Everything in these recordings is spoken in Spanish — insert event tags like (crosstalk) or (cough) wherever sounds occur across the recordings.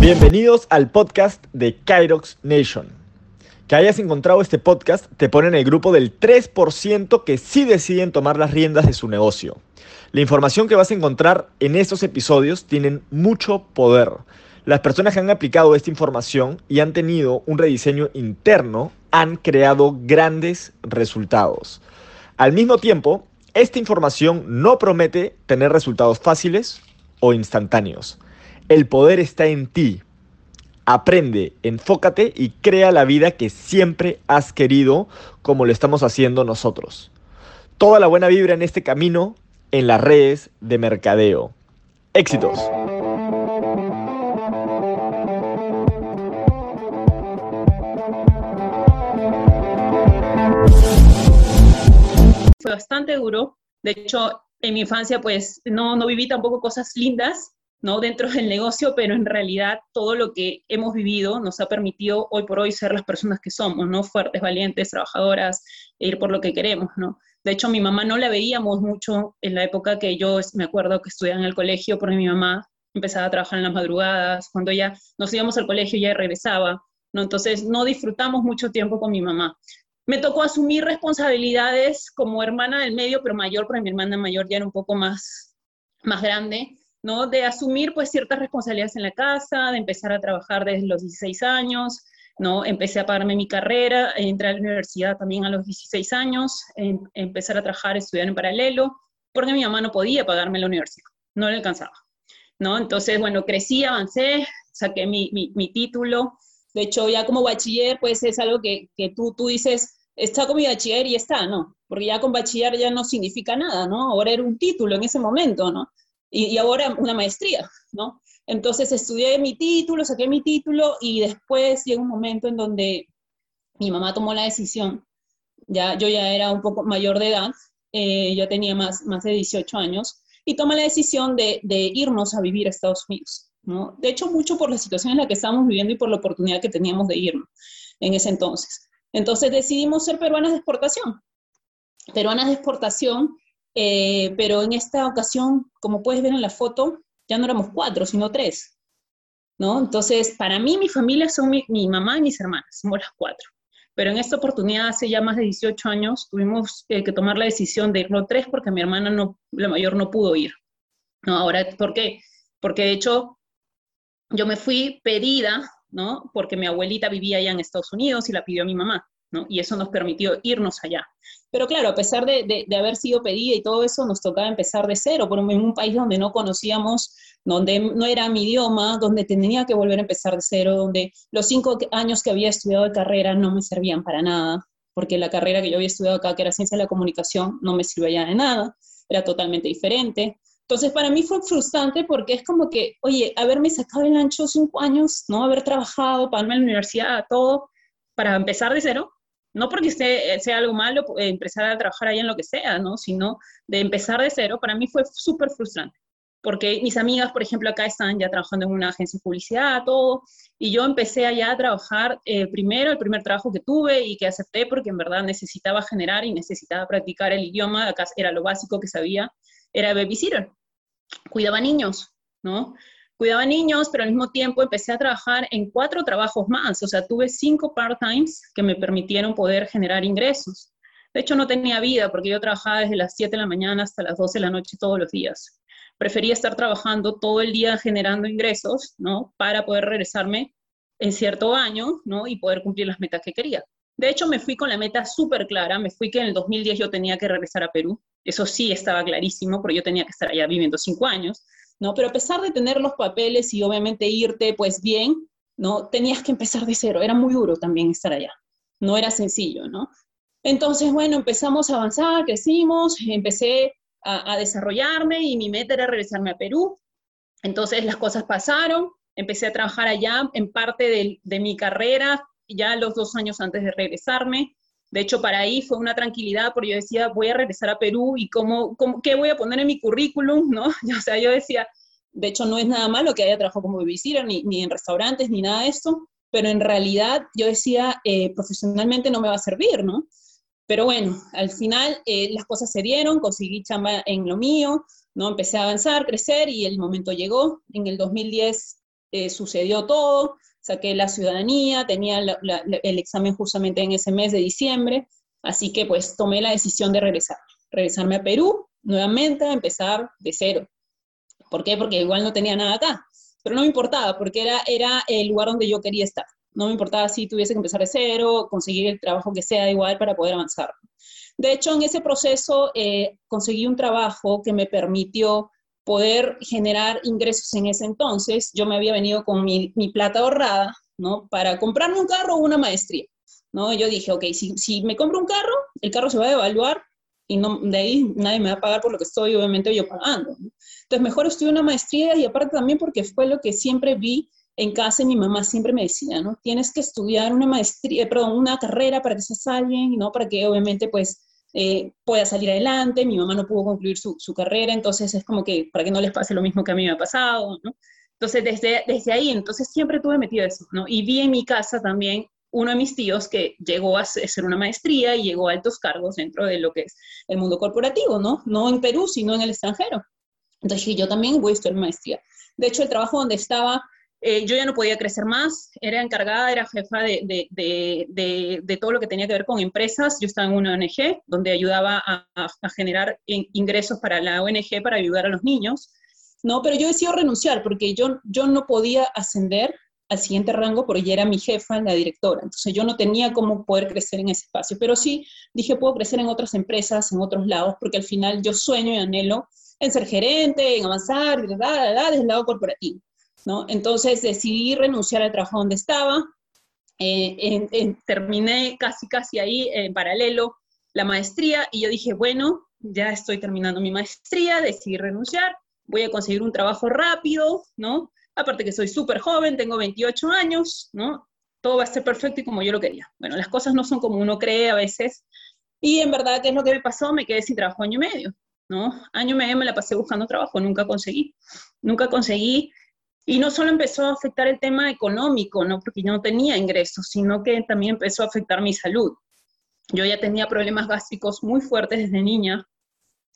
Bienvenidos al podcast de Kyrox Nation. Que hayas encontrado este podcast te pone en el grupo del 3% que sí deciden tomar las riendas de su negocio. La información que vas a encontrar en estos episodios tienen mucho poder. Las personas que han aplicado esta información y han tenido un rediseño interno han creado grandes resultados. Al mismo tiempo, esta información no promete tener resultados fáciles o instantáneos. El poder está en ti. Aprende, enfócate y crea la vida que siempre has querido como lo estamos haciendo nosotros. Toda la buena vibra en este camino en las redes de mercadeo. Éxitos. Bastante duro. De hecho, en mi infancia pues no, no viví tampoco cosas lindas ¿no? dentro del negocio, pero en realidad todo lo que hemos vivido nos ha permitido hoy por hoy ser las personas que somos, ¿no? Fuertes, valientes, trabajadoras, e ir por lo que queremos, ¿no? De hecho, mi mamá no la veíamos mucho en la época que yo me acuerdo que estudiaba en el colegio, porque mi mamá empezaba a trabajar en las madrugadas, cuando ya nos íbamos al colegio ya regresaba, ¿no? Entonces no disfrutamos mucho tiempo con mi mamá. Me tocó asumir responsabilidades como hermana del medio, pero mayor, porque mi hermana mayor ya era un poco más, más grande, ¿no? De asumir pues ciertas responsabilidades en la casa, de empezar a trabajar desde los 16 años, ¿no? Empecé a pagarme mi carrera, entré a la universidad también a los 16 años, em, empezar a trabajar, estudiar en paralelo, porque mi mamá no podía pagarme la universidad, no le alcanzaba, ¿no? Entonces, bueno, crecí, avancé, saqué mi, mi, título, de hecho ya como bachiller, pues es algo que, que tú, tú dices, está con mi bachiller y está, ¿no? Porque ya con bachiller ya no significa nada, ¿no? Ahora era un título en ese momento, ¿no? y, ahora una maestría, ¿no? Entonces estudié mi título, saqué mi título y después llegó un momento en donde mi mamá tomó la decisión, ya, yo ya era un poco mayor de edad, eh, yo tenía más, más de 18 años, y toma la decisión de, de, irnos a vivir a Estados Unidos, De hecho, mucho por la situación en la que estábamos viviendo y por la oportunidad que teníamos de irnos en ese entonces. Entonces decidimos ser peruanas de exportación. Peruanas de exportación eh, pero en esta ocasión, como puedes ver en la foto, ya no éramos cuatro, sino tres. ¿no? Entonces, para mí, mi familia son mi, mamá y mis hermanas, somos las cuatro. Pero en esta oportunidad, hace ya más de 18 años, tuvimos eh, que tomar la decisión de irnos tres porque mi hermana, no, la mayor, no pudo ir. ¿no? Ahora, ¿por qué? Porque de hecho, yo me fui pedida, ¿no? Porque mi abuelita vivía allá en Estados Unidos y la pidió a mi mamá. Y eso nos permitió irnos allá. Pero claro, a pesar de, haber sido pedida y todo eso, nos tocaba empezar de cero, por en un país donde no conocíamos, donde no era mi idioma, donde tenía que volver a empezar de cero, donde los cinco años que había estudiado de carrera no me servían para nada, porque la carrera que yo había estudiado acá, que era ciencia de la comunicación, no me sirvió ya de nada, era totalmente diferente. Entonces, para mí fue frustrante porque es como que, oye, haberme sacado el ancho cinco años, ¿no? Haber trabajado, pagarme la universidad, todo, para empezar de cero, no porque sea algo malo eh, empezar a trabajar ahí en lo que sea, ¿no? Sino de empezar de cero, para mí fue súper frustrante. Porque mis amigas, por ejemplo, acá están ya trabajando en una agencia de publicidad, todo, y yo empecé allá a trabajar eh, primero, el primer trabajo que tuve y que acepté porque en verdad necesitaba generar y necesitaba practicar el idioma, acá era lo básico que sabía, era babysitter, cuidaba niños, ¿no? cuidaba niños, pero al mismo tiempo empecé a trabajar en cuatro trabajos más, o sea, tuve cinco part-times que me permitieron poder generar ingresos. De hecho, no tenía vida porque yo trabajaba desde las 7 de la mañana hasta las 12 de la noche todos los días. Prefería estar trabajando todo el día generando ingresos, ¿no? Para poder regresarme en cierto año, ¿no? Y poder cumplir las metas que quería. De hecho, me fui con la meta súper clara. Me fui que en el 2010 yo tenía que regresar a Perú. Eso sí estaba clarísimo, porque yo tenía que estar allá viviendo cinco años. ¿no? Pero a pesar de tener los papeles y obviamente irte pues bien, ¿no? Tenías que empezar de cero, era muy duro también estar allá, no era sencillo, ¿no? Entonces, bueno, empezamos a avanzar, crecimos, empecé a, desarrollarme y mi meta era regresarme a Perú. Entonces las cosas pasaron, empecé a trabajar allá en parte de, de mi carrera, ya los dos años antes de regresarme. De hecho, para ahí fue una tranquilidad porque yo decía, voy a regresar a Perú y cómo, cómo, qué voy a poner en mi currículum, ¿no? (laughs) O sea, yo decía, de hecho, no es nada malo que haya trabajado como babysitter, ni, en restaurantes, ni nada de esto, pero en realidad yo decía, eh, profesionalmente no me va a servir, ¿no? Pero bueno, al final eh, las cosas se dieron, conseguí chamba en lo mío, ¿no? Empecé a avanzar, crecer y el momento llegó. En el 2010 eh, sucedió todo, saqué la ciudadanía, tenía el examen justamente en ese mes de diciembre, así que pues tomé la decisión de regresar, regresarme a Perú nuevamente a empezar de cero. ¿Por qué? Porque igual no tenía nada acá, pero no me importaba porque era, era el lugar donde yo quería estar. No me importaba si tuviese que empezar de cero, conseguir el trabajo que sea igual para poder avanzar. De hecho, en ese proceso eh, conseguí un trabajo que me permitió poder generar ingresos en ese entonces. Yo me había venido con mi, plata ahorrada, ¿no? Para comprarme un carro o una maestría, ¿no? Yo dije, ok, si, si me compro un carro, el carro se va a evaluar y no, de ahí nadie me va a pagar por lo que estoy, obviamente, yo pagando. Entonces, mejor estudiar una maestría y aparte también porque fue lo que siempre vi en casa mi mamá siempre me decía, ¿no? Tienes que estudiar una maestría, perdón, una carrera para que seas alguien, ¿no? Para que obviamente pues eh, pueda salir adelante. Mi mamá no pudo concluir su, su, carrera, entonces es como que para que no les pase lo mismo que a mí me ha pasado, ¿no? Entonces desde, desde ahí, entonces siempre tuve metido eso, ¿no? Y vi en mi casa también uno de mis tíos que llegó a hacer una maestría y llegó a altos cargos dentro de lo que es el mundo corporativo, ¿no? No en Perú, sino en el extranjero. Entonces yo también voy a estudiar maestría. De hecho, el trabajo donde estaba eh, yo ya no podía crecer más, era encargada, era jefa de, todo lo que tenía que ver con empresas. Yo estaba en una ONG donde ayudaba a, generar ingresos para la ONG para ayudar a los niños, ¿no? Pero yo decidí renunciar porque yo, yo no podía ascender al siguiente rango porque ya era mi jefa, la directora. Entonces yo no tenía cómo poder crecer en ese espacio. Pero sí dije, puedo crecer en otras empresas, en otros lados, porque al final yo sueño y anhelo en ser gerente, en avanzar, desde el lado corporativo. Entonces decidí renunciar al trabajo donde estaba, eh, terminé casi casi ahí en paralelo la maestría y yo dije, bueno, ya estoy terminando mi maestría, decidí renunciar, voy a conseguir un trabajo rápido, ¿no? Aparte que soy súper joven, tengo 28 años, ¿no? Todo va a ser perfecto y como yo lo quería. Bueno, las cosas no son como uno cree a veces. Y en verdad, ¿qué es lo que me pasó? Me quedé sin trabajo año y medio, ¿no? Año y medio me la pasé buscando trabajo, nunca conseguí. Nunca conseguí y no solo empezó a afectar el tema económico, ¿no? porque yo no tenía ingresos, sino que también empezó a afectar mi salud. Yo ya tenía problemas gástricos muy fuertes desde niña,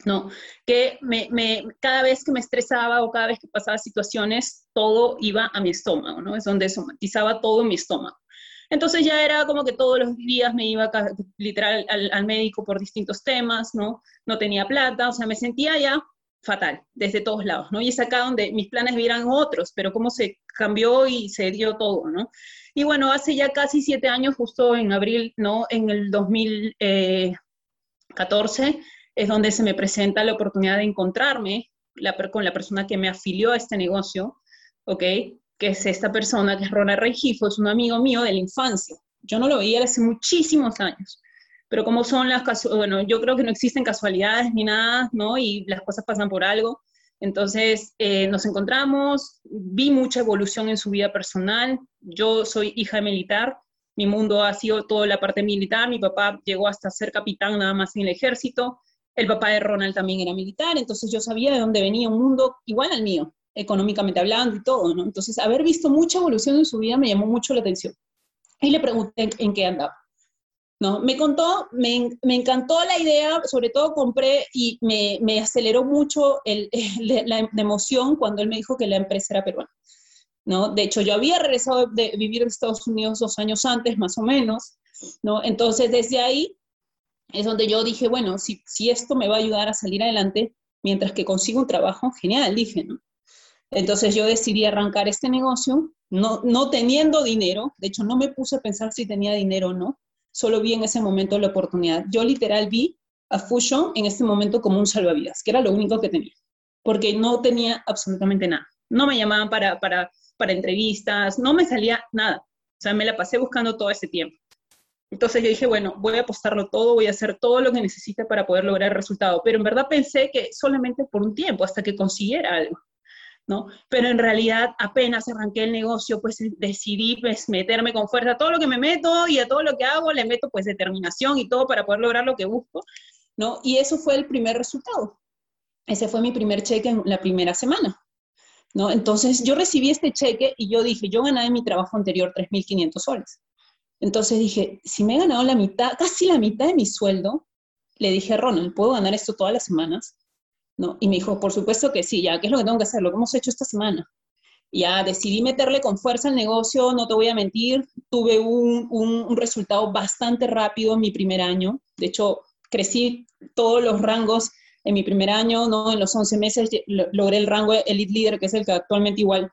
¿no? Que me, me, cada vez que me estresaba o cada vez que pasaba situaciones, todo iba a mi estómago, ¿no? Es donde somatizaba todo mi estómago. Entonces ya era como que todos los días me iba literal al, al médico por distintos temas, ¿no? No tenía plata, o sea, me sentía ya fatal, desde todos lados, ¿no? Y es acá donde mis planes eran otros, pero cómo se cambió y se dio todo, ¿no? Y bueno, hace ya casi siete años, justo en abril, ¿no? En el 2014, es donde se me presenta la oportunidad de encontrarme con la persona que me afilió a este negocio, ¿ok? Que es esta persona, que es Ronald Regifo, es un amigo mío de la infancia. Yo no lo veía hace muchísimos años pero como son las bueno, yo creo que no existen casualidades ni nada, ¿no? Y las cosas pasan por algo. Entonces eh, nos encontramos, vi mucha evolución en su vida personal. Yo soy hija militar, mi mundo ha sido toda la parte militar. Mi papá llegó hasta ser capitán nada más en el ejército. El papá de Ronald también era militar, entonces yo sabía de dónde venía un mundo igual al mío, económicamente hablando y todo, ¿no? Entonces, haber visto mucha evolución en su vida me llamó mucho la atención. Y le pregunté en qué andaba. ¿No? Me contó, me, encantó la idea, sobre todo compré y me, aceleró mucho (laughs) la, emoción cuando él me dijo que la empresa era peruana. ¿no? De hecho, yo había regresado de vivir en Estados Unidos dos años antes, más o menos, ¿no? Entonces, desde ahí es donde yo dije, bueno, si, si esto me va a ayudar a salir adelante mientras que consigo un trabajo, genial, dije, ¿no? Entonces yo decidí arrancar este negocio, no, no teniendo dinero, de hecho no me puse a pensar si tenía dinero o no, solo vi en ese momento la oportunidad. Yo literal vi a Fusion en este momento como un salvavidas, que era lo único que tenía, porque no tenía absolutamente nada. No me llamaban para, para, para entrevistas, no me salía nada. O sea, me la pasé buscando todo ese tiempo. Entonces yo dije, bueno, voy a apostarlo todo, voy a hacer todo lo que necesite para poder lograr el resultado. Pero en verdad pensé que solamente por un tiempo, hasta que consiguiera algo. ¿No? Pero en realidad apenas arranqué el negocio, pues decidí pues meterme con fuerza a todo lo que me meto y a todo lo que hago le meto pues determinación y todo para poder lograr lo que busco, ¿no? Y eso fue el primer resultado. Ese fue mi primer cheque en la primera semana. ¿no? Entonces yo recibí este cheque y yo dije, yo gané en mi trabajo anterior 3.500 soles. Entonces dije, si me he ganado la mitad, casi la mitad de mi sueldo, le dije a Ronald, ¿puedo ganar esto todas las semanas? ¿No? Y me dijo, por supuesto que sí, ya, ¿qué es lo que tengo que hacer? Lo que hemos hecho esta semana. Ya decidí meterle con fuerza al negocio, no te voy a mentir, tuve un, un, resultado bastante rápido en mi primer año. De hecho, crecí todos los rangos en mi primer año, ¿no? En los 11 meses logré el rango Elite Leader, que es el que actualmente igual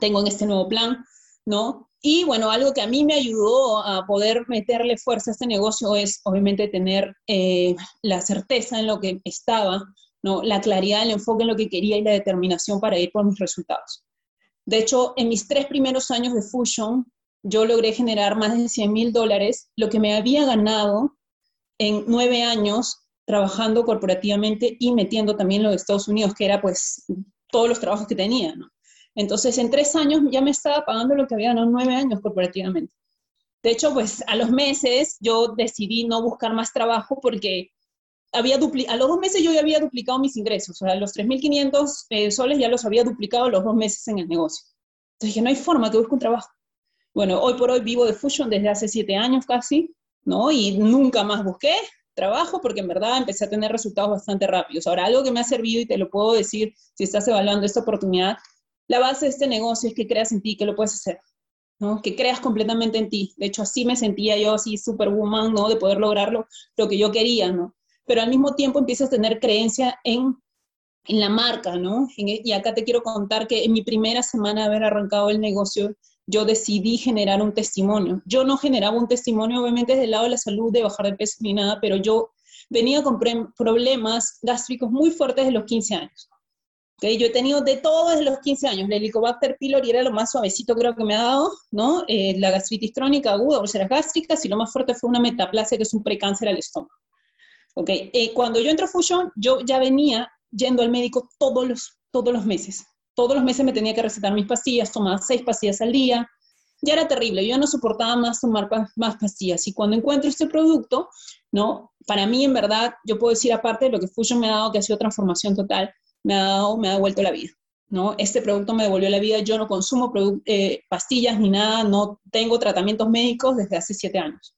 tengo en este nuevo plan, ¿no? Y bueno, algo que a mí me ayudó a poder meterle fuerza a este negocio es obviamente tener eh, la certeza en lo que estaba, ¿no? La claridad, el enfoque en lo que quería y la determinación para ir por mis resultados. De hecho, en mis tres primeros años de Fusion, yo logré generar más de 100 mil dólares, lo que me había ganado en nueve años trabajando corporativamente y metiendo también los Estados Unidos, que era pues todos los trabajos que tenía. Entonces, en tres años ya me estaba pagando lo que había ganado nueve años corporativamente. De hecho, pues a los meses yo decidí no buscar más trabajo porque había a los dos meses yo ya había duplicado mis ingresos, o sea, los 3.500 eh, soles ya los había duplicado los dos meses en el negocio. Entonces dije, no hay forma que busque un trabajo. Bueno, hoy por hoy vivo de Fusion desde hace siete años casi, ¿no? Y nunca más busqué trabajo porque en verdad empecé a tener resultados bastante rápidos. Ahora, algo que me ha servido y te lo puedo decir si estás evaluando esta oportunidad, la base de este negocio es que creas en ti, que lo puedes hacer. ¿no? que creas completamente en ti. De hecho, así me sentía yo, así superwoman, ¿no? de poder lograrlo, lo que yo quería, ¿no? Pero al mismo tiempo empiezas a tener creencia en, en la marca, ¿no? E, y acá te quiero contar que en mi primera semana de haber arrancado el negocio, yo decidí generar un testimonio. Yo no generaba un testimonio, obviamente, desde el lado de la salud, de bajar de peso ni nada, pero yo venía con problemas gástricos muy fuertes de los 15 años. ¿Okay? Yo he tenido de todo desde los 15 años. El Helicobacter pylori era lo más suavecito creo que me ha dado, ¿no? Eh, la gastritis crónica aguda, úlceras gástricas, y lo más fuerte fue una metaplasia, que es un precáncer al estómago. ¿Ok? Eh, cuando yo entro a Fusion, yo ya venía yendo al médico todos los, todos los meses. Todos los meses me tenía que recetar mis pastillas, tomaba seis pastillas al día. Ya era terrible, yo no soportaba más tomar más pastillas. Y cuando encuentro este producto, ¿no? Para mí, en verdad, yo puedo decir, aparte de lo que Fusion me ha dado, que ha sido transformación total, me ha, dado, me ha devuelto la vida. ¿no? Este producto me devolvió la vida, yo no consumo eh, pastillas ni nada, no tengo tratamientos médicos desde hace siete años.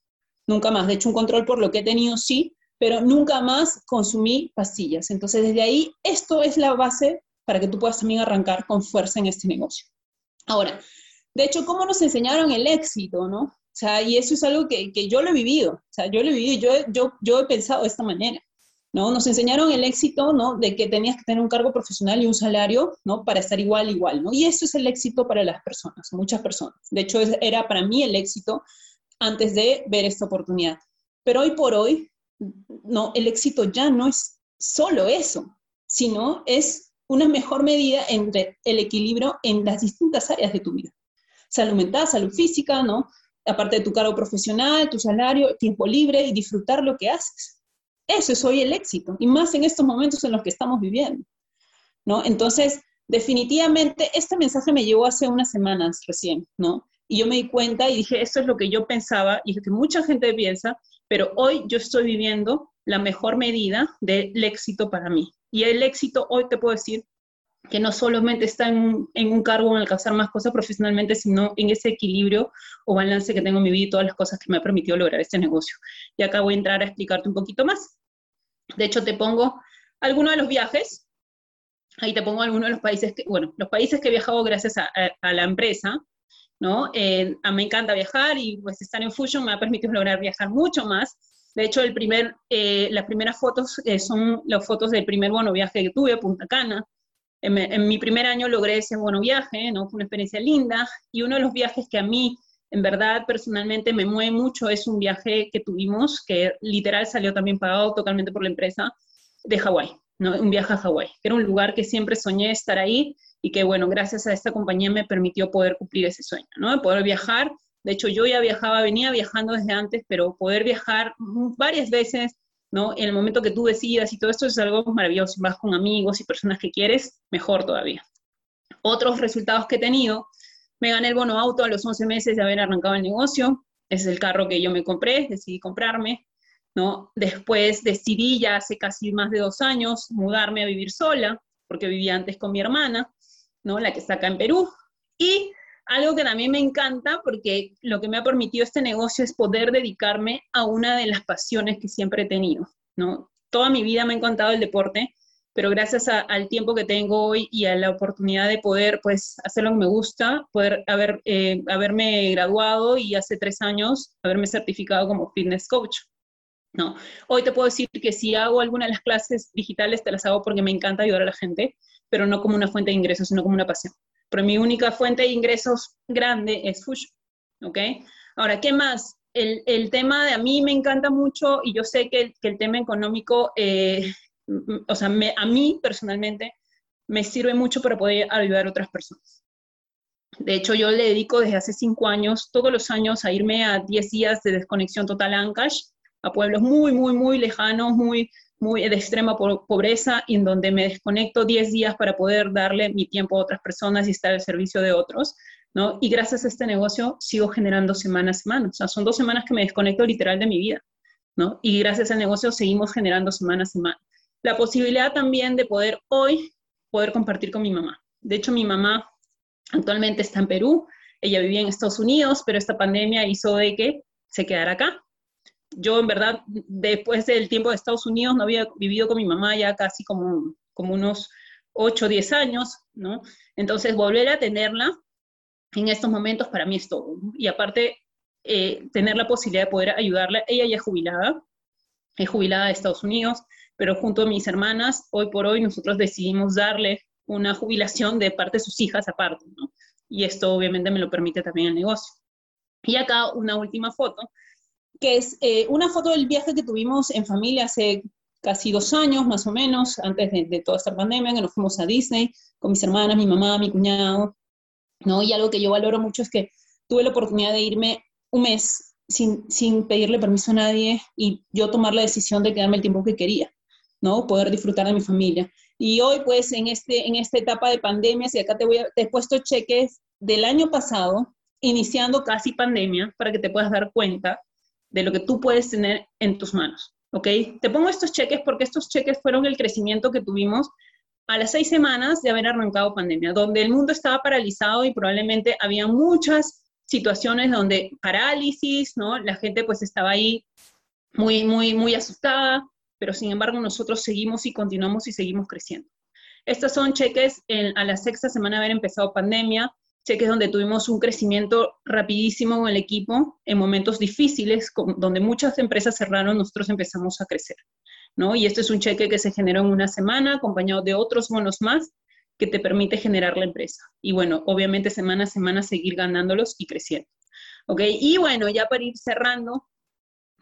Nunca más. De hecho, un control por lo que he tenido, sí, pero nunca más consumí pastillas. Entonces, desde ahí, esto es la base para que tú puedas también arrancar con fuerza en este negocio. Ahora, de hecho, ¿cómo nos enseñaron el éxito, no? O sea, y eso es algo que, que yo lo he vivido, o sea, yo lo he vivido, yo, yo, yo he pensado de esta manera, ¿no? Nos enseñaron el éxito, ¿no? De que tenías que tener un cargo profesional y un salario, ¿no? Para estar igual, igual, ¿no? Y eso es el éxito para las personas, muchas personas. De hecho, era para mí el éxito antes de ver esta oportunidad. Pero hoy por hoy, no, el éxito ya no es solo eso, sino es una mejor medida entre el equilibrio en las distintas áreas de tu vida. Salud mental, salud física, ¿no? Aparte de tu cargo profesional, tu salario, tiempo libre y disfrutar lo que haces. Eso es hoy el éxito, y más en estos momentos en los que estamos viviendo, ¿no? Entonces, definitivamente, este mensaje me llegó hace unas semanas recién, ¿no? Y yo me di cuenta y dije, esto es lo que yo pensaba y es que mucha gente piensa, pero hoy yo estoy viviendo la mejor medida del éxito para mí. Y el éxito hoy te puedo decir que no solamente está en, un cargo en alcanzar más cosas profesionalmente, sino en ese equilibrio o balance que tengo en mi vida y todas las cosas que me ha permitido lograr este negocio. Y acá voy a entrar a explicarte un poquito más. De hecho, te pongo algunos de los viajes. Ahí te pongo algunos de los países que, bueno, los países que he viajado gracias a la empresa. ¿No? Eh, a mí me encanta viajar y pues estar en Fusion me ha permitido lograr viajar mucho más. De hecho, el primer, eh, las primeras fotos eh, son las fotos del primer bueno viaje que tuve, Punta Cana. En, mi primer año logré ese bueno viaje. Fue una experiencia linda y uno de los viajes que a mí, en verdad, personalmente me mueve mucho es un viaje que tuvimos, que literal salió también pagado totalmente por la empresa, de Hawái. Un viaje a Hawái, que era un lugar que siempre soñé estar ahí y que, bueno, gracias a esta compañía me permitió poder cumplir ese sueño, ¿no? De poder viajar. De hecho, yo ya viajaba, venía viajando desde antes, pero poder viajar varias veces, ¿no? En el momento que tú decidas y todo esto es algo maravilloso. Vas con amigos y personas que quieres, mejor todavía. Otros resultados que he tenido, me gané el bono auto a los 11 meses de haber arrancado el negocio. Es el carro que yo me compré, decidí comprarme, ¿no? Después decidí ya hace casi más de dos años mudarme a vivir sola, porque vivía antes con mi hermana ¿no? La que acá en Perú. Y algo que también me encanta, porque lo que me ha permitido este negocio es poder dedicarme a una de las pasiones que siempre he tenido, ¿no? Toda mi vida me ha encantado el deporte, pero gracias al tiempo que tengo hoy y a la oportunidad de poder pues hacer lo que me gusta, poder haber, eh, haberme graduado y hace tres años haberme certificado como fitness coach. ¿no? Hoy te puedo decir que si hago alguna de las clases digitales, te las hago porque me encanta ayudar a la gente, pero no como una fuente de ingresos, sino como una pasión. Pero mi única fuente de ingresos grande es Fush, ¿ok? Ahora, ¿qué más? El, el, tema de a mí me encanta mucho y yo sé que que el tema económico eh, o sea, a mí personalmente me sirve mucho para poder ayudar a otras personas. De hecho, yo le dedico desde hace cinco años, todos los años, a irme a 10 días de desconexión total a Ancash, a pueblos muy, muy, muy lejanos, muy, muy de extrema pobreza, y en donde me desconecto 10 días para poder darle mi tiempo a otras personas y estar al servicio de otros. ¿no? Y gracias a este negocio sigo generando semana a semana. O sea, son dos semanas que me desconecto literal de mi vida. ¿no? Y gracias al negocio seguimos generando semana a semana la posibilidad también de poder hoy poder compartir con mi mamá. De hecho, mi mamá actualmente está en Perú, ella vivía en Estados Unidos, pero esta pandemia hizo de que se quedara acá. Yo, en verdad, después del tiempo de Estados Unidos, no había vivido con mi mamá ya casi como, como unos 8 o 10 años, ¿no? Entonces, volver a tenerla en estos momentos para mí es todo. Y aparte, eh, tener la posibilidad de poder ayudarla, ella ya es jubilada, es jubilada de Estados Unidos, pero junto a mis hermanas, hoy por hoy nosotros decidimos darle una jubilación de parte de sus hijas aparte, ¿no? Y esto obviamente me lo permite también el negocio. Y acá una última foto, que es eh, una foto del viaje que tuvimos en familia hace casi dos años, más o menos, antes de, de, toda esta pandemia, que nos fuimos a Disney con mis hermanas, mi mamá, mi cuñado, ¿no? Y algo que yo valoro mucho es que tuve la oportunidad de irme un mes sin, sin pedirle permiso a nadie y yo tomar la decisión de quedarme el tiempo que quería. ¿no? Poder disfrutar de mi familia. Y hoy, pues, en, este, en esta etapa de pandemia, si acá te, voy a, te he puesto cheques del año pasado, iniciando casi pandemia, para que te puedas dar cuenta de lo que tú puedes tener en tus manos, ¿ok? Te pongo estos cheques porque estos cheques fueron el crecimiento que tuvimos a las seis semanas de haber arrancado pandemia, donde el mundo estaba paralizado y probablemente había muchas situaciones donde parálisis, ¿no? La gente pues estaba ahí muy, muy, muy asustada, pero sin embargo nosotros seguimos y continuamos y seguimos creciendo. Estos son cheques a la sexta semana de haber empezado pandemia, cheques donde tuvimos un crecimiento rapidísimo en el equipo en momentos difíciles, donde muchas empresas cerraron, nosotros empezamos a crecer. ¿no? Y este es un cheque que se generó en una semana, acompañado de otros bonos más, que te permite generar la empresa. Y bueno, obviamente semana a semana seguir ganándolos y creciendo. ¿Ok? Y bueno, ya para ir cerrando,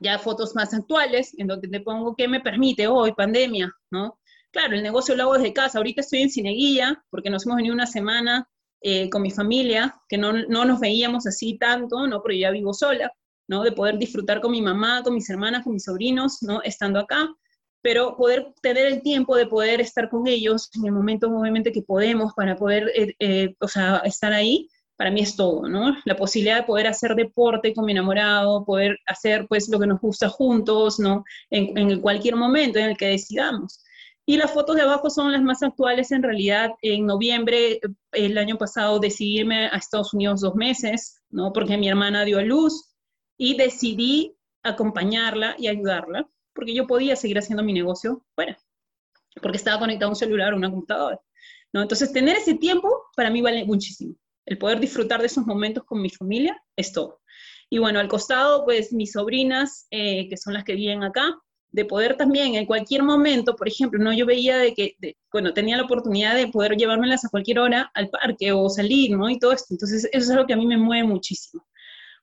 ya fotos más actuales, en donde te pongo qué me permite hoy, pandemia, ¿no? Claro, el negocio lo hago desde casa. Ahorita estoy en Cineguía, porque nos hemos venido una semana eh, con mi familia, que no, no, nos veíamos así tanto, ¿no? Porque ya vivo sola, ¿no? De poder disfrutar con mi mamá, con mis hermanas, con mis sobrinos, ¿no? Estando acá, pero poder tener el tiempo de poder estar con ellos en el momento, obviamente, que podemos para poder, eh, eh, o sea, estar ahí, para mí es todo, ¿no? La posibilidad de poder hacer deporte con mi enamorado, poder hacer pues lo que nos gusta juntos, ¿no? En, cualquier momento en el que decidamos. Y las fotos de abajo son las más actuales en realidad. En noviembre, el año pasado, decidí irme a Estados Unidos dos meses, ¿no? Porque mi hermana dio a luz y decidí acompañarla y ayudarla, porque yo podía seguir haciendo mi negocio fuera, porque estaba conectado a un celular o una computadora, ¿no? Entonces, tener ese tiempo para mí vale muchísimo. El poder disfrutar de esos momentos con mi familia es todo. Y bueno, al costado, pues mis sobrinas, eh, que son las que viven acá, de poder también en cualquier momento, por ejemplo, no yo veía de que, bueno, tenía la oportunidad de poder llevármelas a cualquier hora al parque o salir, ¿no? Y todo esto. Entonces, eso es algo que a mí me mueve muchísimo.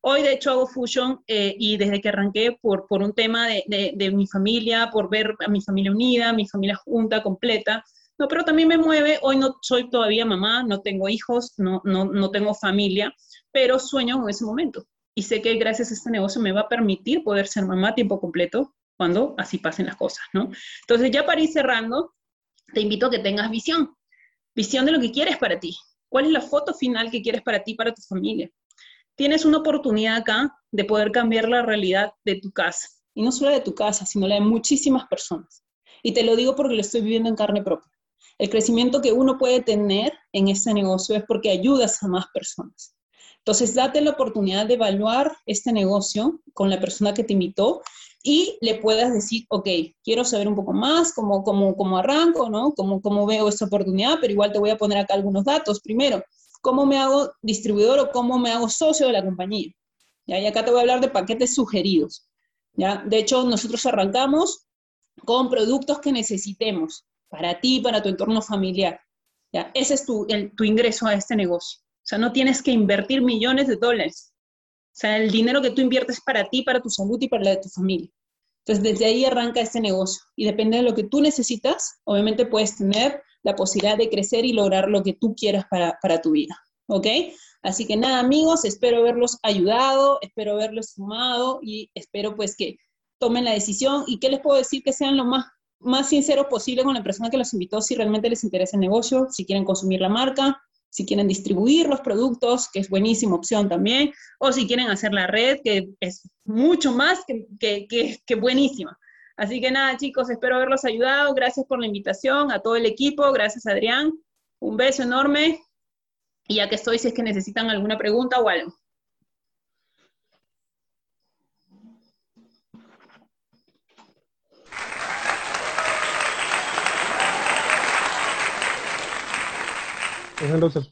Hoy, de hecho, hago fusion eh, y desde que arranqué por, por un tema de, de, de, mi familia, por ver a mi familia unida, mi familia junta, completa, no, pero también me mueve, hoy no soy todavía mamá, no tengo hijos, no, no, no tengo familia, pero sueño en ese momento. Y sé que gracias a este negocio me va a permitir poder ser mamá a tiempo completo cuando así pasen las cosas, ¿no? Entonces, ya para ir cerrando, te invito a que tengas visión. Visión de lo que quieres para ti. ¿Cuál es la foto final que quieres para ti, para tu familia? Tienes una oportunidad acá de poder cambiar la realidad de tu casa. Y no solo de tu casa, sino la de muchísimas personas. Y te lo digo porque lo estoy viviendo en carne propia el crecimiento que uno puede tener en este negocio es porque ayudas a más personas. Entonces, date la oportunidad de evaluar este negocio con la persona que te invitó y le puedas decir, ok, quiero saber un poco más cómo, cómo, cómo arranco, ¿no? Cómo, cómo veo esta oportunidad, pero igual te voy a poner acá algunos datos. Primero, ¿cómo me hago distribuidor o cómo me hago socio de la compañía? ¿Ya? Y acá te voy a hablar de paquetes sugeridos. ¿ya? De hecho, nosotros arrancamos con productos que necesitemos para ti, para tu entorno familiar. ¿ya? Ese es tu, tu ingreso a este negocio. O sea, no tienes que invertir millones de dólares. O sea, el dinero que tú inviertes para ti, para tu salud y para la de tu familia. Entonces, desde ahí arranca este negocio. Y depende de lo que tú necesitas, obviamente puedes tener la posibilidad de crecer y lograr lo que tú quieras para, para tu vida. ¿Ok? Así que nada, amigos, espero haberlos ayudado, espero haberlos sumado y espero pues que tomen la decisión. ¿Y qué les puedo decir? Que sean lo más, más sinceros posible con la persona que los invitó si realmente les interesa el negocio, si quieren consumir la marca, si quieren distribuir los productos, que es buenísima opción también, o si quieren hacer la red, que es mucho más que, que, que, buenísima. Así que nada, chicos, espero haberlos ayudado. Gracias por la invitación a todo el equipo. Gracias, Adrián. Un beso enorme. Y ya que estoy, si es que necesitan alguna pregunta o algo.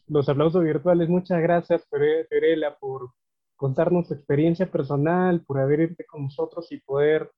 Los, aplausos virtuales. Muchas gracias, Ferela, por contarnos tu experiencia personal, por haber ido con nosotros y poder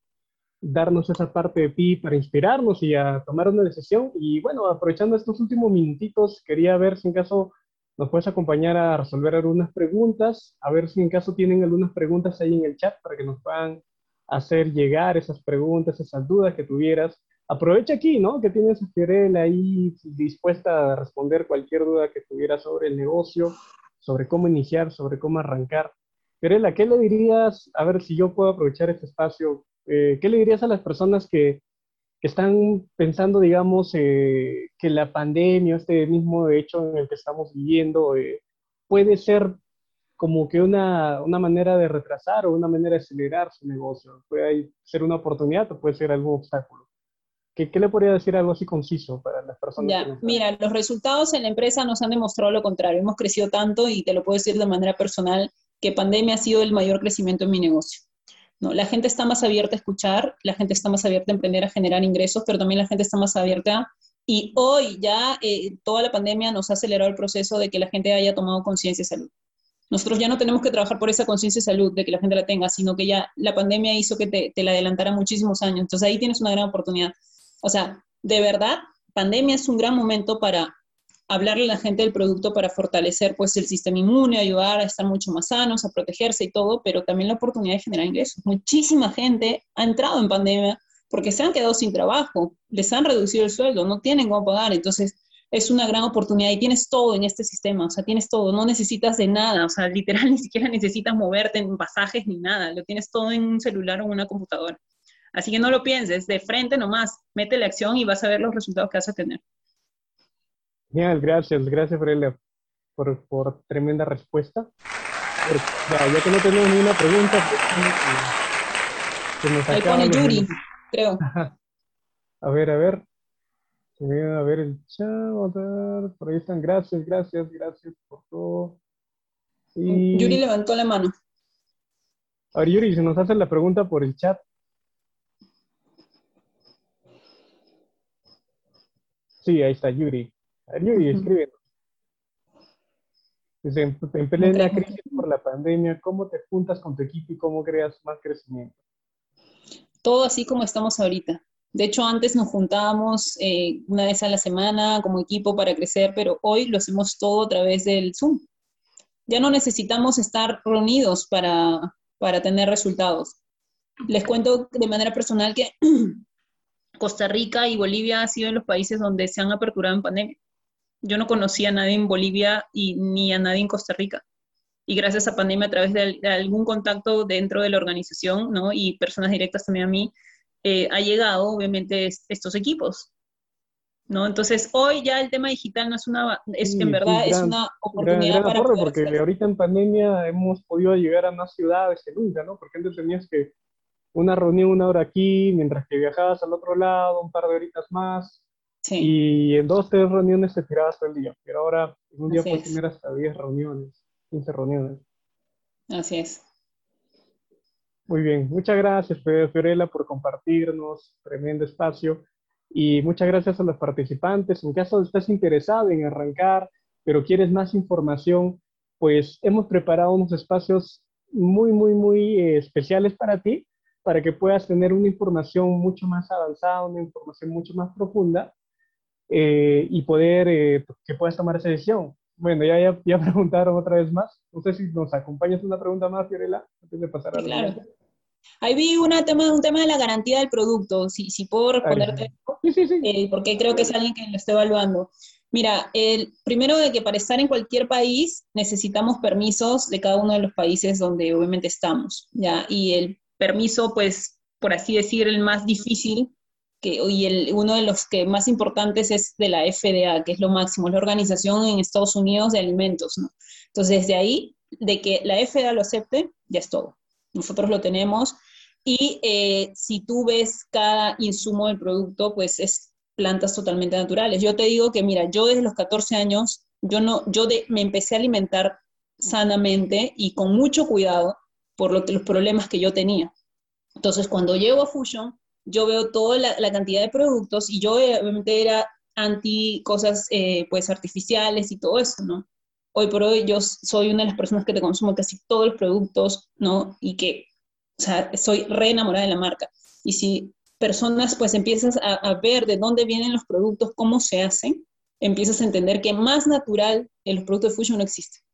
darnos esa parte de ti para inspirarnos y a tomar una decisión. Y bueno, aprovechando estos últimos minutitos, quería ver si en caso nos puedes acompañar a resolver algunas preguntas, a ver si en caso tienen algunas preguntas ahí en el chat para que nos puedan hacer llegar esas preguntas, esas dudas que tuvieras aprovecha aquí, ¿no? Que tienes a Fiorella ahí dispuesta a responder cualquier duda que tuviera sobre el negocio, sobre cómo iniciar, sobre cómo arrancar. Fiorella, ¿qué le dirías, a ver si yo puedo aprovechar este espacio, eh, qué le dirías a las personas que, están pensando, digamos, eh, que la pandemia, este mismo hecho en el que estamos viviendo, eh, puede ser como que una, manera de retrasar o una manera de acelerar su negocio? Puede ser una oportunidad o puede ser algún obstáculo. ¿Qué, le podría decir algo así conciso para las personas? Ya, mira, los resultados en la empresa nos han demostrado lo contrario. Hemos crecido tanto y te lo puedo decir de manera personal que pandemia ha sido el mayor crecimiento en mi negocio. ¿no? La gente está más abierta a escuchar, la gente está más abierta a emprender, a generar ingresos, pero también la gente está más abierta. Y hoy ya eh, toda la pandemia nos ha acelerado el proceso de que la gente haya tomado conciencia de salud. Nosotros ya no tenemos que trabajar por esa conciencia de salud, de que la gente la tenga, sino que ya la pandemia hizo que te, te la adelantara muchísimos años. Entonces ahí tienes una gran oportunidad. O sea, de verdad, pandemia es un gran momento para hablarle a la gente del producto para fortalecer pues el sistema inmune, ayudar a estar mucho más sanos, a protegerse y todo, pero también la oportunidad de generar ingresos. Muchísima gente ha entrado en pandemia porque se han quedado sin trabajo, les han reducido el sueldo, no tienen cómo pagar, entonces es una gran oportunidad y tienes todo en este sistema, o sea, tienes todo, no necesitas de nada, o sea, literal (laughs) ni siquiera necesitas moverte en pasajes ni nada, lo tienes todo en un celular o una computadora. Así que no lo pienses, de frente nomás, mete la acción y vas a ver los resultados que vas a tener. Genial, gracias, gracias Freya por, por tremenda respuesta. Ya, que no tenemos ninguna pregunta, pues, Ahí pone Yuri, creo. A ver, a ver. A ver el chat, por ahí están. Gracias, gracias, gracias por todo. Yuri levantó la mano. A ver, Yuri, se nos hace la pregunta por el chat. Sí, ahí está Yuri. Yuri, escribe. Dice, en, plena crisis por la pandemia, ¿cómo te juntas con tu equipo y cómo creas más crecimiento? Todo así como estamos ahorita. De hecho, antes nos juntábamos eh, una vez a la semana como equipo para crecer, pero hoy lo hacemos todo a través del Zoom. Ya no necesitamos estar reunidos para, para tener resultados. Les cuento de manera personal que (clears throat) Costa Rica y Bolivia han sido los países donde se han aperturado en pandemia. Yo no conocía a nadie en Bolivia y ni a nadie en Costa Rica. Y gracias a pandemia, a través de, algún contacto dentro de la organización, ¿no? Y personas directas también a mí, eh, ha llegado, obviamente, estos equipos. ¿No? Entonces, hoy ya el tema digital no es una, es, en verdad es una oportunidad para porque ahorita en pandemia hemos podido llegar a más ciudades que nunca, ¿no? Porque antes tenías que una reunión una hora aquí, mientras que viajabas al otro lado, un par de horitas más. Y en dos, tres reuniones te tirabas todo el día. Pero ahora en un día puedes tener hasta 10 reuniones, 15 reuniones. Así es. Muy bien, muchas gracias Fiorella por compartirnos, tremendo espacio. Y muchas gracias a los participantes. En caso estás interesado en arrancar, pero quieres más información, pues hemos preparado unos espacios muy, muy, muy eh, especiales para ti, para que puedas tener una información mucho más avanzada, una información mucho más profunda eh, y poder eh, que puedas tomar esa decisión. Bueno, ya, ya, ya, (laughs) preguntaron otra vez más. No sé si nos acompañas una pregunta más, Fiorella, antes de pasar a la Claro. Ahí vi una tema, un tema de la garantía del producto, si, si puedo responderte, sí, sí, sí. Eh, porque creo que es alguien que lo está evaluando. Mira, el, primero de que para estar en cualquier país necesitamos permisos de cada uno de los países donde obviamente estamos, ¿ya? Y el permiso, pues, por así decir, el más difícil que, y el, uno de los que más importantes es de la FDA, que es lo máximo, es la Organización en Estados Unidos de Alimentos. Entonces, desde ahí, de que la FDA lo acepte, ya es todo. Nosotros lo tenemos y eh, si tú ves cada insumo del producto, pues es plantas totalmente naturales. Yo te digo que, mira, yo desde los 14 años, yo, no, yo de, me empecé a alimentar sanamente y con mucho cuidado por los problemas que yo tenía. Entonces, cuando llego a Fusion, yo veo toda la, cantidad de productos y yo eh, obviamente era anti cosas eh, pues artificiales y todo eso, ¿no? Hoy por hoy yo soy una de las personas que te consumo casi todos los productos, ¿no? Y que, o sea, soy re enamorada de la marca. Y si personas pues empiezas a, a ver de dónde vienen los productos, cómo se hacen, empiezas a entender que más natural en los productos de Fusion no existe.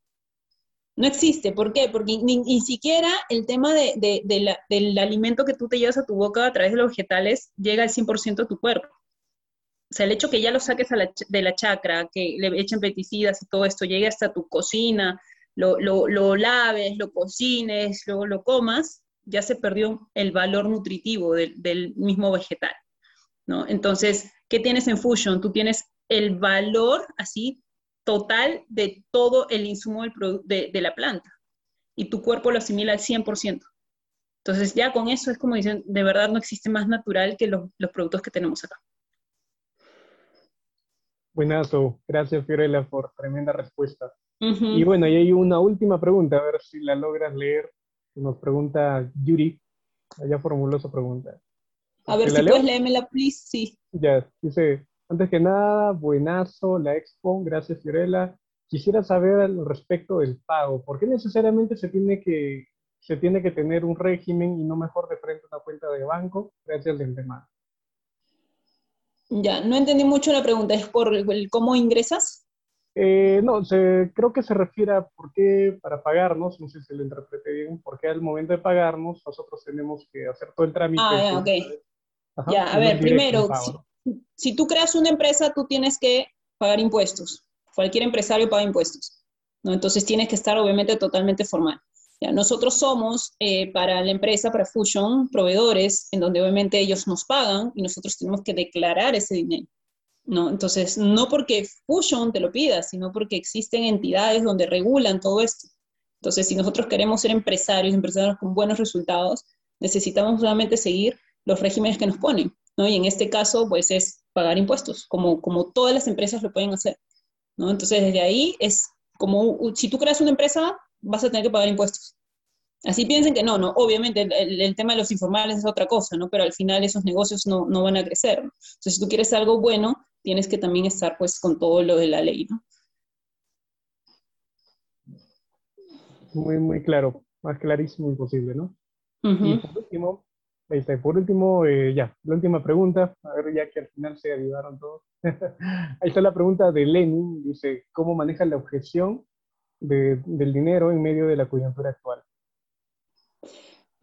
No existe. ¿Por qué? Porque ni, siquiera el tema del alimento que tú te llevas a tu boca a través de los vegetales llega al 100% a tu cuerpo. O sea, el hecho que ya lo saques de la chacra, que le echen pesticidas y todo esto, llegue hasta tu cocina, lo, lo, lo laves, lo cocines, luego lo comas, ya se perdió el valor nutritivo del, del mismo vegetal. ¿no? Entonces, ¿qué tienes en Fusion? Tú tienes el valor así total de todo el insumo del de, de, la planta y tu cuerpo lo asimila al 100%. Entonces ya con eso es como dicen, de verdad no existe más natural que los, los productos que tenemos acá. Buenazo, gracias Fiorella por tremenda respuesta. Uh -huh. Y bueno, y hay una última pregunta, a ver si la logras leer. Nos pregunta Yuri, ella formuló su pregunta. A ver si leo? puedes leérmela, please, sí. Ya, dice, antes que nada, buenazo la expo, gracias Fiorella. Quisiera saber al respecto del pago. ¿Por qué necesariamente se tiene que, se tiene que tener un régimen y no mejor de frente a una cuenta de banco? Gracias del tema. Ya, no entendí mucho la pregunta. ¿Es por el, cómo ingresas? Eh, no, se, creo que se refiere a por qué para pagarnos, no sé si lo interpreté bien, porque al momento de pagarnos nosotros tenemos que hacer todo el trámite. Ah, ya, ok. Ajá, ya, a ver, primero, si tú creas una empresa, tú tienes que pagar impuestos. Cualquier empresario paga impuestos. ¿no? Entonces tienes que estar obviamente totalmente formal. Ya, nosotros somos eh, para la empresa, para Fusion, proveedores, en donde obviamente ellos nos pagan y nosotros tenemos que declarar ese dinero. ¿no? Entonces, no porque Fusion te lo pida, sino porque existen entidades donde regulan todo esto. Entonces, si nosotros queremos ser empresarios, empresarios con buenos resultados, necesitamos solamente seguir los regímenes que nos ponen. ¿No? Y en este caso, pues es pagar impuestos, como, como todas las empresas lo pueden hacer. ¿no? Entonces, desde ahí es como, si tú creas una empresa, vas a tener que pagar impuestos. Así piensen que no, no, obviamente el, el, tema de los informales es otra cosa, ¿no? Pero al final esos negocios no, no van a crecer. ¿no? Entonces, si tú quieres algo bueno, tienes que también estar pues con todo lo de la ley, ¿no? Muy, muy claro, más clarísimo imposible, ¿no? Uh -huh. Y por último, ahí está, por último, eh, ya, la última pregunta, a ver ya que al final se ayudaron todos. (laughs) ahí está la pregunta de Lenin, dice, ¿cómo maneja la objeción de, del dinero en medio de la coyuntura actual?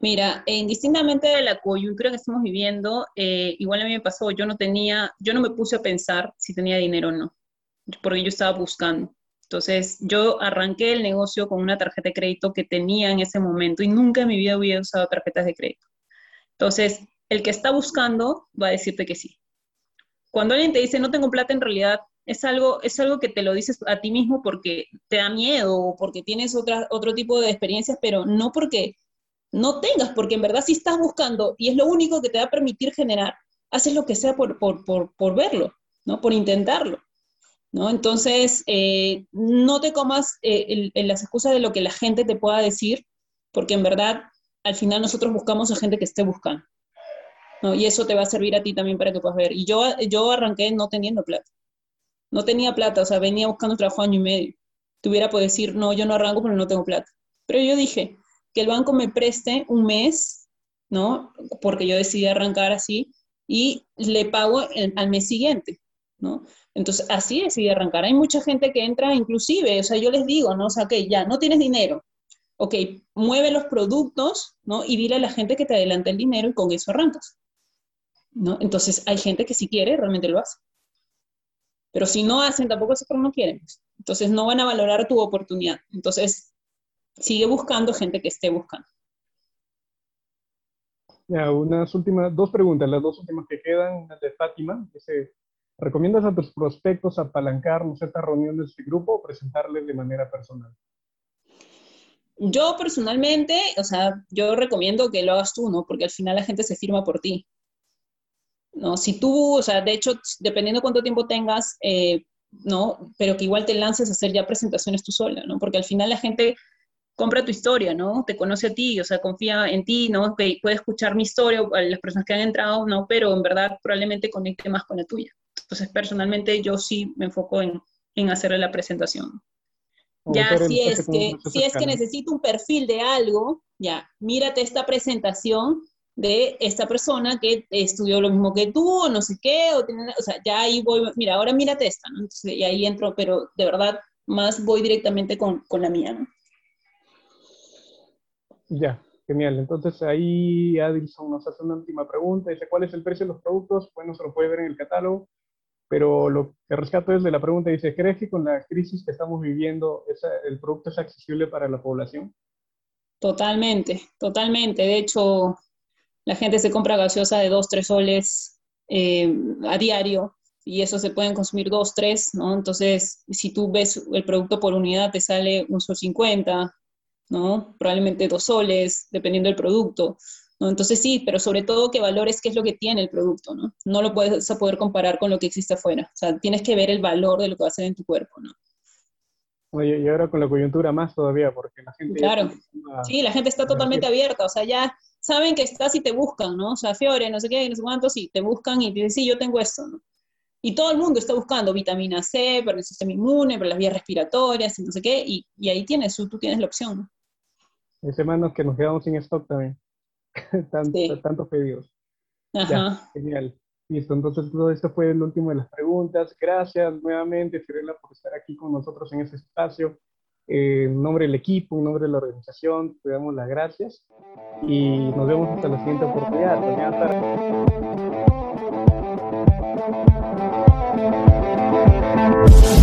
Mira, indistintamente de la coyuntura que estamos viviendo, eh, igual a mí me pasó, yo no tenía, yo no me puse a pensar si tenía dinero o no, porque yo estaba buscando. Entonces, yo arranqué el negocio con una tarjeta de crédito que tenía en ese momento y nunca en mi vida había usado tarjetas de crédito. Entonces, el que está buscando va a decirte que sí. Cuando alguien te dice no tengo plata, en realidad es algo, es algo que te lo dices a ti mismo porque te da miedo o porque tienes otra, otro tipo de experiencias, pero no porque no tengas, porque en verdad si estás buscando y es lo único que te va a permitir generar, haces lo que sea por, por, por, por verlo. ¿no? Por intentarlo, ¿no? Entonces, eh, no te comas eh, las excusas de lo que la gente te pueda decir, porque en verdad, al final nosotros buscamos a gente que esté buscando, ¿no? Y eso te va a servir a ti también para que puedas ver. Y yo, yo arranqué no teniendo plata. No tenía plata, o sea, venía buscando trabajo año y medio. Tuviera podido decir, no, yo no arranco porque no tengo plata. Pero yo dije, que el banco me preste un mes, ¿no? Porque yo decidí arrancar así y le pago al mes siguiente, ¿no? Entonces, así decidí arrancar. Hay mucha gente que entra inclusive, o sea, yo les digo, ¿no? O sea, que ya, no tienes dinero, ok, mueve los productos, ¿no? Y dile a la gente que te adelante el dinero y con eso arrancas, ¿no? Entonces, hay gente que si quiere, realmente lo hace. Pero si no hacen, tampoco es porque no quieren. Entonces, no van a valorar tu oportunidad. Entonces, sigue buscando gente que esté buscando. Ya, unas últimas, dos preguntas, las dos últimas que quedan, de Fátima, dice, ¿recomiendas a tus prospectos apalancar ciertas reuniones de grupo o presentarles de manera personal? Yo personalmente, o sea, yo recomiendo que lo hagas tú, ¿no? Porque al final la gente se firma por ti. ¿No? Si tú, o sea, de hecho, dependiendo cuánto tiempo tengas, eh, ¿no? Pero que igual te lances a hacer ya presentaciones tú sola, ¿no? Porque al final la gente compra tu historia, ¿no? Te conoce a ti, o sea, confía en ti, ¿no? Que puede escuchar mi historia, las personas que han entrado, ¿no? Pero en verdad probablemente conecte más con la tuya. Entonces, personalmente yo sí me enfoco en, en hacerle la presentación. Ya si es, que, si es que necesito un perfil de algo, ya, mírate esta presentación de esta persona que estudió lo mismo que tú, o no sé qué, o, tiene, o sea, ya ahí voy, mira, ahora mírate esta, ¿no? Entonces, y ahí entro, pero de verdad más voy directamente con, con la mía, ¿no? Ya, genial. Entonces ahí Adilson nos hace una última pregunta. Dice, ¿cuál es el precio de los productos? Bueno, se lo puede ver en el catálogo, pero lo que rescato es de la pregunta, dice, ¿crees que con la crisis que estamos viviendo el producto es accesible para la población? Totalmente, totalmente. De hecho, la gente se compra gaseosa de 2, 3 soles eh, a diario y eso se pueden consumir 2, 3, ¿no? Entonces, si tú ves el producto por unidad, te sale un sol 50, ¿no? Probablemente dos soles, dependiendo del producto. ¿No? Entonces sí, pero sobre todo que valores qué es lo que tiene el producto, ¿no? No lo puedes poder comparar con lo que existe afuera. O sea, tienes que ver el valor de lo que va a ser en tu cuerpo, ¿no? Oye, y ahora con la coyuntura más todavía, porque la gente... Claro, sí, la gente está totalmente abierta, o sea, ya saben que estás y te buscan, ¿no? O sea, Fiore, no sé qué, no sé cuántos, y te buscan y te dicen, sí, yo tengo esto, ¿no? Y todo el mundo está buscando vitamina C para el sistema inmune, para las vías respiratorias y no sé qué, y, y ahí tienes, tú tienes la opción, ¿no? Hay semanas que nos quedamos sin stock también. (laughs) Tant, sí. Tantos pedidos. Ajá. Ya, genial. Listo, entonces todo esto fue el último de las preguntas. Gracias nuevamente, Fiorella, por estar aquí con nosotros en este espacio. Eh, en nombre del equipo, en nombre de la organización, te damos las gracias y nos vemos hasta la siguiente oportunidad. Hasta.